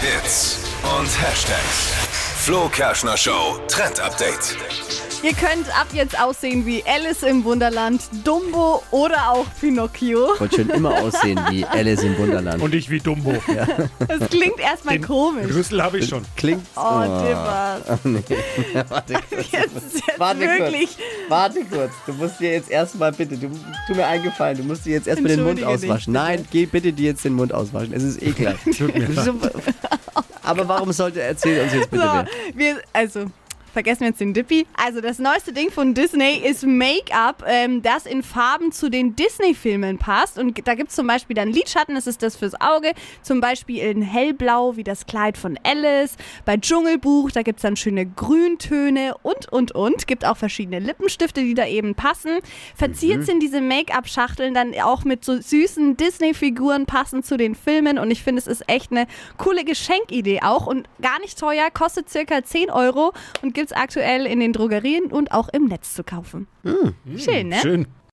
Hits und Hashtags. Flo Kerschner Show Trend Update. Ihr könnt ab jetzt aussehen wie Alice im Wunderland, Dumbo oder auch Pinocchio. wollte schon immer aussehen wie Alice im Wunderland. Und ich wie Dumbo. Das klingt erstmal Den komisch. Rüssel habe ich schon. Klingt. Oh, Dimmer. Warte, Jetzt, jetzt warte wirklich. kurz. Warte kurz. Du musst dir jetzt erstmal bitte, du, tu mir eingefallen, du musst dir jetzt erstmal den Mund dich, auswaschen. bitte. Nein, geh bitte dir jetzt den Mund auswaschen. Es ist ekelhaft. Tut mir. Aber warum sollte erzähl uns jetzt bitte So, wir, also. Vergessen wir jetzt den Dippy. Also das neueste Ding von Disney ist Make-up, ähm, das in Farben zu den Disney-Filmen passt. Und da gibt es zum Beispiel dann Lidschatten, das ist das fürs Auge. Zum Beispiel in hellblau, wie das Kleid von Alice. Bei Dschungelbuch, da gibt es dann schöne Grüntöne und, und, und. Gibt auch verschiedene Lippenstifte, die da eben passen. Verziert sind diese Make-up-Schachteln dann auch mit so süßen Disney-Figuren passend zu den Filmen. Und ich finde, es ist echt eine coole Geschenkidee auch. Und gar nicht teuer, kostet circa 10 Euro und gibt es aktuell in den Drogerien und auch im Netz zu kaufen. Schön, ne? Schön.